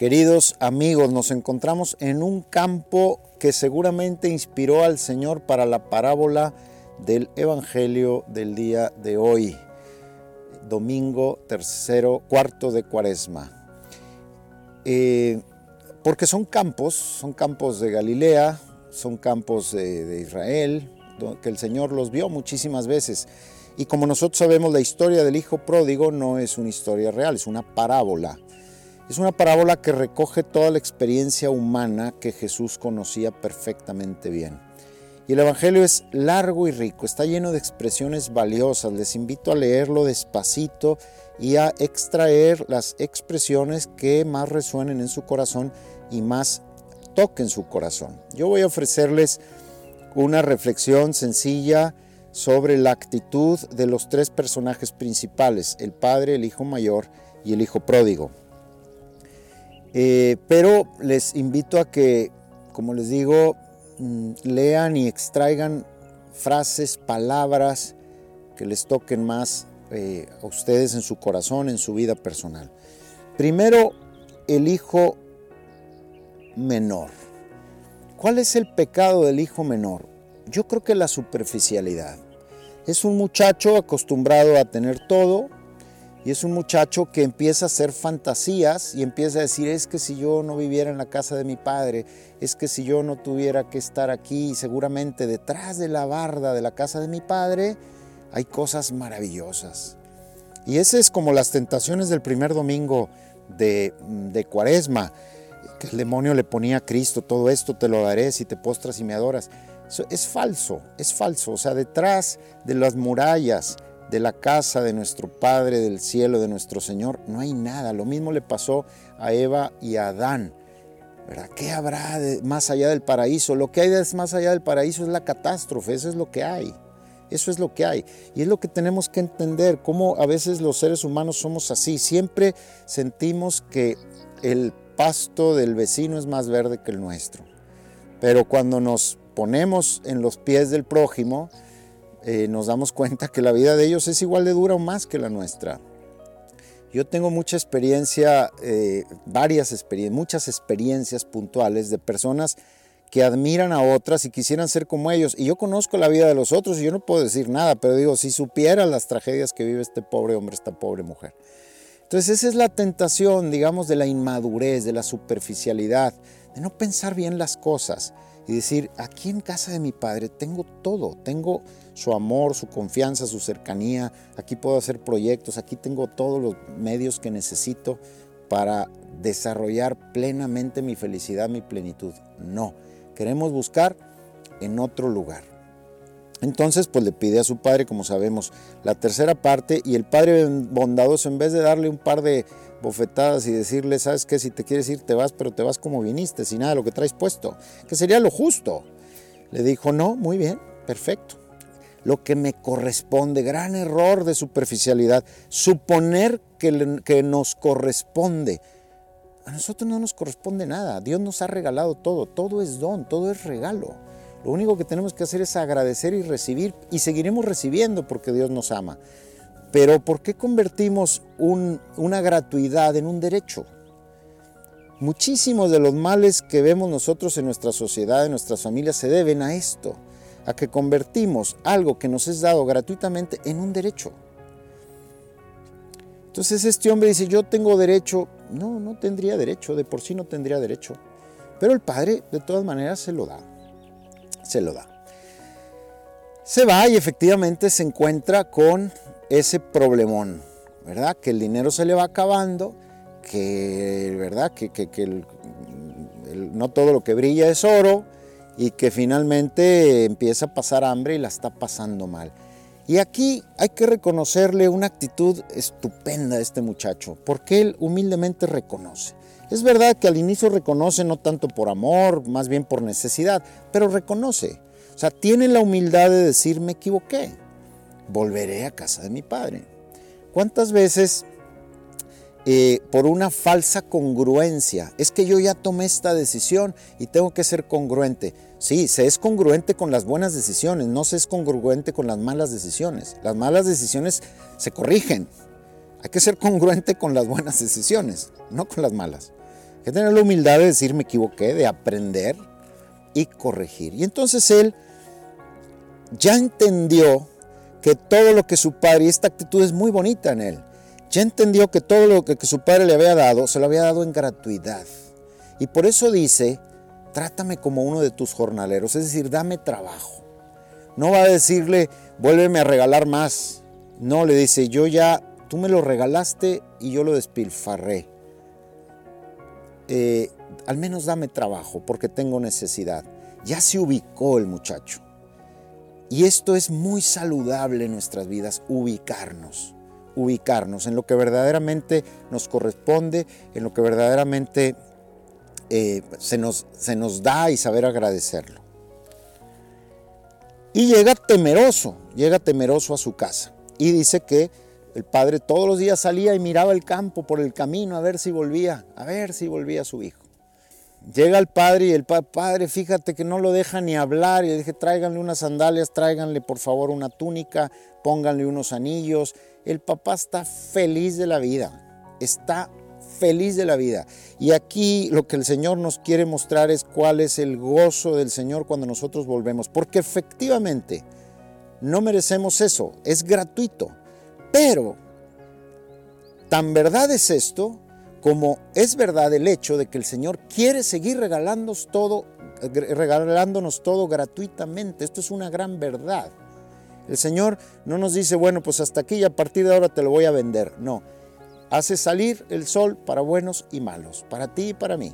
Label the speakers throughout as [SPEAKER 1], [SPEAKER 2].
[SPEAKER 1] Queridos amigos, nos encontramos en un campo que seguramente inspiró al Señor para la parábola del Evangelio del día de hoy, domingo tercero, cuarto de cuaresma. Eh, porque son campos, son campos de Galilea, son campos de, de Israel, que el Señor los vio muchísimas veces. Y como nosotros sabemos, la historia del Hijo Pródigo no es una historia real, es una parábola. Es una parábola que recoge toda la experiencia humana que Jesús conocía perfectamente bien. Y el Evangelio es largo y rico, está lleno de expresiones valiosas. Les invito a leerlo despacito y a extraer las expresiones que más resuenen en su corazón y más toquen su corazón. Yo voy a ofrecerles una reflexión sencilla sobre la actitud de los tres personajes principales, el Padre, el Hijo Mayor y el Hijo Pródigo. Eh, pero les invito a que, como les digo, mm, lean y extraigan frases, palabras que les toquen más eh, a ustedes en su corazón, en su vida personal. Primero, el hijo menor. ¿Cuál es el pecado del hijo menor? Yo creo que la superficialidad. Es un muchacho acostumbrado a tener todo, y es un muchacho que empieza a hacer fantasías y empieza a decir, es que si yo no viviera en la casa de mi padre, es que si yo no tuviera que estar aquí, seguramente detrás de la barda de la casa de mi padre, hay cosas maravillosas. Y ese es como las tentaciones del primer domingo de, de Cuaresma, que el demonio le ponía a Cristo, todo esto te lo daré si te postras y me adoras. es falso, es falso. O sea, detrás de las murallas, de la casa de nuestro Padre del cielo, de nuestro Señor, no hay nada. Lo mismo le pasó a Eva y a Adán. ¿Verdad? ¿Qué habrá más allá del paraíso? Lo que hay más allá del paraíso es la catástrofe, eso es lo que hay. Eso es lo que hay. Y es lo que tenemos que entender, cómo a veces los seres humanos somos así. Siempre sentimos que el pasto del vecino es más verde que el nuestro. Pero cuando nos ponemos en los pies del prójimo, eh, nos damos cuenta que la vida de ellos es igual de dura o más que la nuestra. Yo tengo mucha experiencia, eh, varias experiencias, muchas experiencias puntuales de personas que admiran a otras y quisieran ser como ellos. Y yo conozco la vida de los otros y yo no puedo decir nada, pero digo, si supiera las tragedias que vive este pobre hombre, esta pobre mujer. Entonces esa es la tentación, digamos, de la inmadurez, de la superficialidad, de no pensar bien las cosas y decir, aquí en casa de mi padre tengo todo, tengo su amor, su confianza, su cercanía, aquí puedo hacer proyectos, aquí tengo todos los medios que necesito para desarrollar plenamente mi felicidad, mi plenitud. No, queremos buscar en otro lugar. Entonces, pues le pide a su padre, como sabemos, la tercera parte y el padre bondadoso, en vez de darle un par de bofetadas y decirle, sabes qué, si te quieres ir, te vas, pero te vas como viniste, sin nada lo que traes puesto, que sería lo justo. Le dijo, no, muy bien, perfecto lo que me corresponde. Gran error de superficialidad. Suponer que, que nos corresponde. A nosotros no nos corresponde nada. Dios nos ha regalado todo. Todo es don, todo es regalo. Lo único que tenemos que hacer es agradecer y recibir y seguiremos recibiendo porque Dios nos ama. Pero ¿por qué convertimos una gratuidad en un derecho? Muchísimos de los males que vemos nosotros en nuestra sociedad, en nuestras familias, se deben a esto a que convertimos algo que nos es dado gratuitamente en un derecho. Entonces este hombre dice, yo tengo derecho. No, no tendría derecho, de por sí no tendría derecho. Pero el padre de todas maneras se lo da. Se lo da. Se va y efectivamente se encuentra con ese problemón, ¿verdad? Que el dinero se le va acabando, que, ¿verdad? Que, no todo lo que brilla es oro, y que finalmente empieza a pasar hambre y la está pasando mal. Y aquí hay que reconocerle una actitud estupenda a este muchacho, porque él humildemente reconoce. Es verdad que al inicio reconoce no tanto por amor, más bien por necesidad, pero reconoce. O sea, tiene la humildad de decir, me equivoqué, volveré a casa de mi padre. ¿Cuántas veces eh, por una falsa congruencia. Es que yo ya tomé esta decisión y tengo que ser congruente. Sí, se es congruente con las buenas decisiones, no se es congruente con las malas decisiones. Las malas decisiones se corrigen. Hay que ser congruente con las buenas decisiones, no con las malas. Hay que tener la humildad de decir me equivoqué, de aprender y corregir. Y entonces él ya entendió que todo lo que su padre, y esta actitud es muy bonita en él, ya entendió que todo lo que, su padre le había dado, se lo había dado en gratuidad. Y por eso dice, trátame como uno de tus jornaleros, es decir, dame trabajo. No va a decirle, vuélveme a regalar más. No, le dice, yo ya, tú me lo regalaste y yo lo despilfarré. Eh, al menos dame trabajo porque tengo necesidad. Ya se ubicó el muchacho. Y esto es muy saludable en nuestras vidas, ubicarnos, ubicarnos en lo que verdaderamente nos corresponde, en lo que verdaderamente eh, se, nos, se nos da y saber agradecerlo. Y llega temeroso, llega temeroso a su casa. Y dice que el padre todos los días salía y miraba el campo por el camino a ver si volvía, a ver si volvía su hijo. Llega el padre y el padre, fíjate que no lo deja ni hablar. Y le dije, tráiganle unas sandalias, tráiganle por favor una túnica, pónganle unos anillos. El papá está feliz de la vida, está feliz de la vida. Y aquí lo que el Señor nos quiere mostrar es cuál es el gozo del Señor cuando nosotros volvemos. Porque efectivamente no merecemos eso, es gratuito. Pero tan verdad es esto como es verdad el hecho de que el Señor quiere seguir regalándonos todo, regalándonos todo gratuitamente. Esto es una gran verdad. El Señor no nos dice, bueno, pues hasta aquí y a partir de ahora te lo voy a vender. No, hace salir el sol para buenos y malos, para ti y para mí.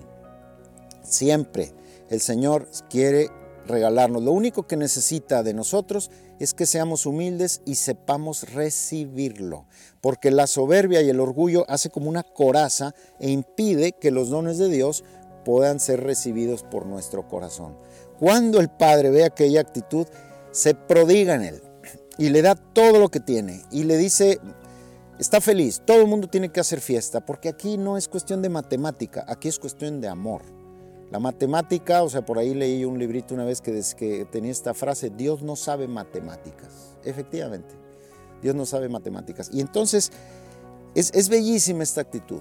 [SPEAKER 1] Siempre el Señor quiere regalarnos. Lo único que necesita de nosotros es que seamos humildes y sepamos recibirlo, porque la soberbia y el orgullo hace como una coraza e impide que los dones de Dios puedan ser recibidos por nuestro corazón. Cuando el Padre ve aquella actitud, se prodiga en él y le da todo lo que tiene y le dice, está feliz, todo el mundo tiene que hacer fiesta, porque aquí no es cuestión de matemática, aquí es cuestión de amor. La matemática, o sea, por ahí leí un librito una vez que, tenía esta frase, Dios no sabe matemáticas. Efectivamente, Dios no sabe matemáticas. Y entonces es, es bellísima esta actitud.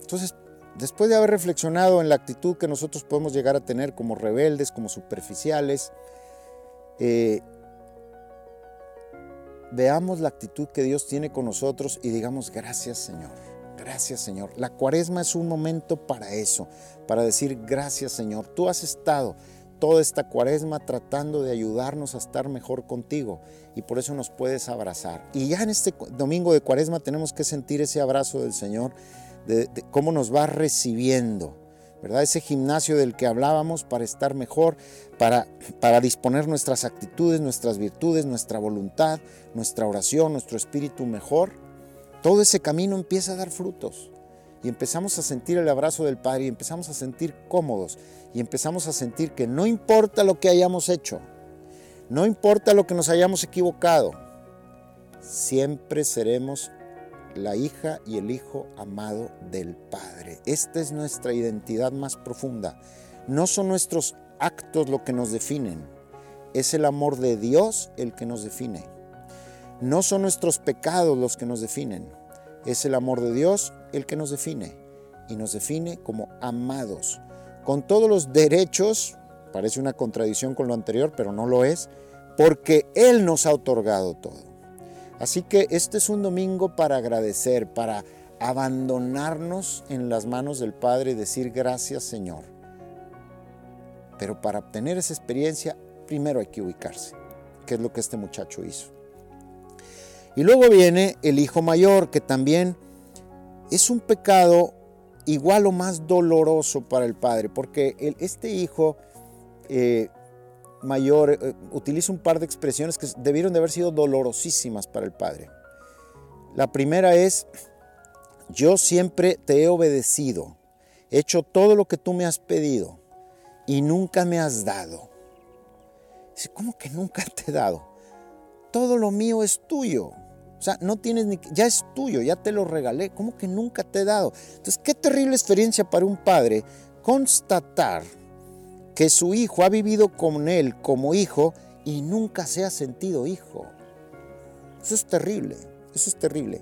[SPEAKER 1] Entonces, después de haber reflexionado en la actitud que nosotros podemos llegar a tener como rebeldes, como superficiales, eh, veamos la actitud que Dios tiene con nosotros y digamos gracias Señor. Gracias Señor. La cuaresma es un momento para eso, para decir gracias Señor. Tú has estado toda esta cuaresma tratando de ayudarnos a estar mejor contigo y por eso nos puedes abrazar. Y ya en este domingo de cuaresma tenemos que sentir ese abrazo del Señor, de, cómo nos va recibiendo. ¿verdad? Ese gimnasio del que hablábamos para estar mejor, para, para disponer nuestras actitudes, nuestras virtudes, nuestra voluntad, nuestra oración, nuestro espíritu mejor todo ese camino empieza a dar frutos. Y empezamos a sentir el abrazo del Padre y empezamos a sentir cómodos y empezamos a sentir que no importa lo que hayamos hecho, no importa lo que nos hayamos equivocado, siempre seremos la hija y el hijo amado del Padre. Esta es nuestra identidad más profunda. No son nuestros actos lo que nos definen, es el amor de Dios el que nos define. No son nuestros pecados los que nos definen, es el amor de Dios el que nos define y nos define como amados, con todos los derechos, parece una contradicción con lo anterior, pero no lo es, porque Él nos ha otorgado todo. Así que este es un domingo para agradecer, para abandonarnos en las manos del Padre y decir gracias Señor. Pero para obtener esa experiencia, primero hay que ubicarse, que es lo que este muchacho hizo. Y luego viene el hijo mayor, que también es un pecado igual o más doloroso para el padre, porque este hijo eh, mayor eh, utiliza un par de expresiones que debieron de haber sido dolorosísimas para el padre. La primera es, yo siempre te he obedecido, he hecho todo lo que tú me has pedido y nunca me has dado. ¿Cómo que nunca te he dado? Todo lo mío es tuyo. Sea, no tienes ni, ya es tuyo, ya te lo regalé, ¿cómo que nunca te he dado? Entonces, qué terrible experiencia para un padre constatar que su hijo ha vivido con él como hijo y nunca se ha sentido hijo. Eso es terrible, eso es terrible.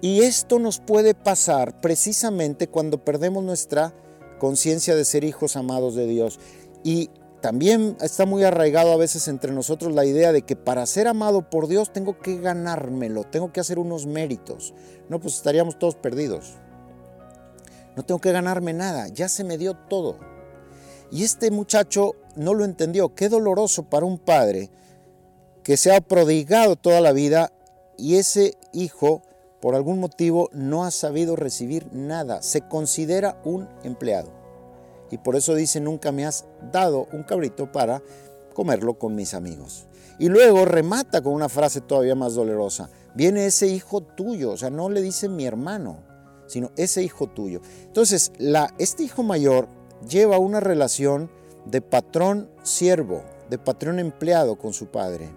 [SPEAKER 1] Y esto nos puede pasar precisamente cuando perdemos nuestra conciencia de ser hijos amados de Dios. Y también está muy arraigado a veces entre nosotros la idea de que para ser amado por Dios tengo que ganármelo, tengo que hacer unos méritos. No, pues estaríamos todos perdidos. No tengo que ganarme nada, ya se me dio todo. Y este muchacho no lo entendió. Qué doloroso para un padre que se ha prodigado toda la vida y ese hijo por algún motivo no ha sabido recibir nada, se considera un empleado. Y por eso dice, nunca me has dado un cabrito para comerlo con mis amigos. Y luego remata con una frase todavía más dolorosa. Viene ese hijo tuyo, o sea, no le dice mi hermano, sino ese hijo tuyo. Entonces, la, este hijo mayor lleva una relación de patrón-siervo, de patrón empleado con su padre.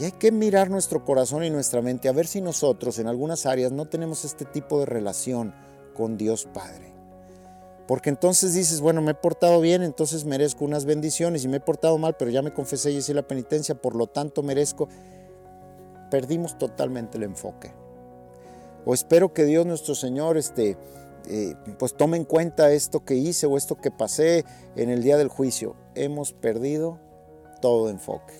[SPEAKER 1] Y hay que mirar nuestro corazón y nuestra mente a ver si nosotros en algunas áreas no tenemos este tipo de relación con Dios Padre. Porque entonces dices, bueno, me he portado bien, entonces merezco unas bendiciones y me he portado mal, pero ya me confesé y hice la penitencia, por lo tanto merezco. Perdimos totalmente el enfoque. O espero que Dios nuestro Señor este, eh, pues tome en cuenta esto que hice o esto que pasé en el día del juicio. Hemos perdido todo enfoque.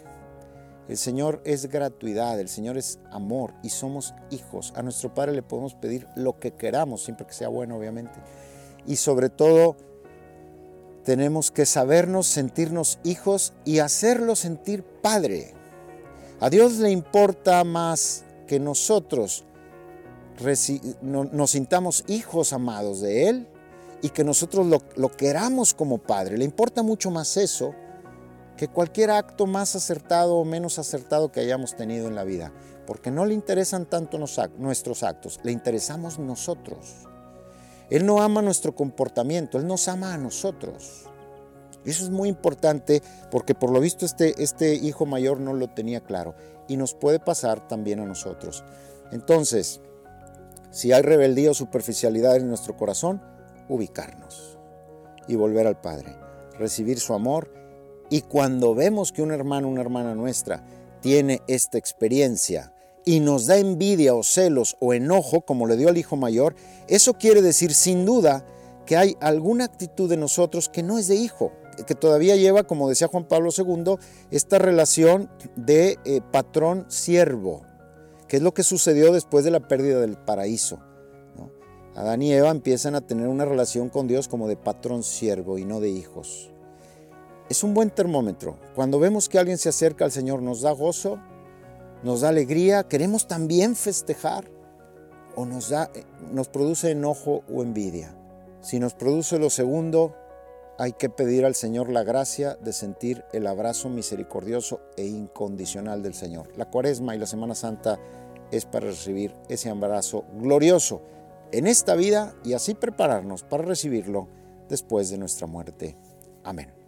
[SPEAKER 1] El Señor es gratuidad, el Señor es amor y somos hijos. A nuestro Padre le podemos pedir lo que queramos, siempre que sea bueno, obviamente. Y sobre todo, tenemos que sabernos, sentirnos hijos y hacerlo sentir Padre. A Dios le importa más que nosotros nos sintamos hijos amados de Él y que nosotros lo, queramos como Padre. Le importa mucho más eso que cualquier acto más acertado o menos acertado que hayamos tenido en la vida, porque no le interesan tanto nuestros actos, le interesamos nosotros. Él no ama nuestro comportamiento, Él nos ama a nosotros. Eso es muy importante porque por lo visto este, este hijo mayor no lo tenía claro y nos puede pasar también a nosotros. Entonces, si hay rebeldía o superficialidad en nuestro corazón, ubicarnos y volver al Padre, recibir su amor y cuando vemos que un hermano, una hermana nuestra, tiene esta experiencia y nos da envidia o celos o enojo, como le dio al hijo mayor, eso quiere decir sin duda que hay alguna actitud de nosotros que no es de hijo, que todavía lleva, como decía Juan Pablo II, esta relación de eh, patrón-siervo, que es lo que sucedió después de la pérdida del paraíso. Adán y Eva empiezan a tener una relación con Dios como de patrón-siervo y no de hijos es un buen termómetro. Cuando vemos que alguien se acerca al Señor, nos da gozo, nos da alegría, queremos también festejar o nos, da, eh, nos produce enojo o envidia. Si nos produce lo segundo, hay que pedir al Señor la gracia de sentir el abrazo misericordioso e incondicional del Señor. La cuaresma y la Semana Santa es para recibir ese abrazo glorioso en esta vida y así prepararnos para recibirlo después de nuestra muerte. Amén.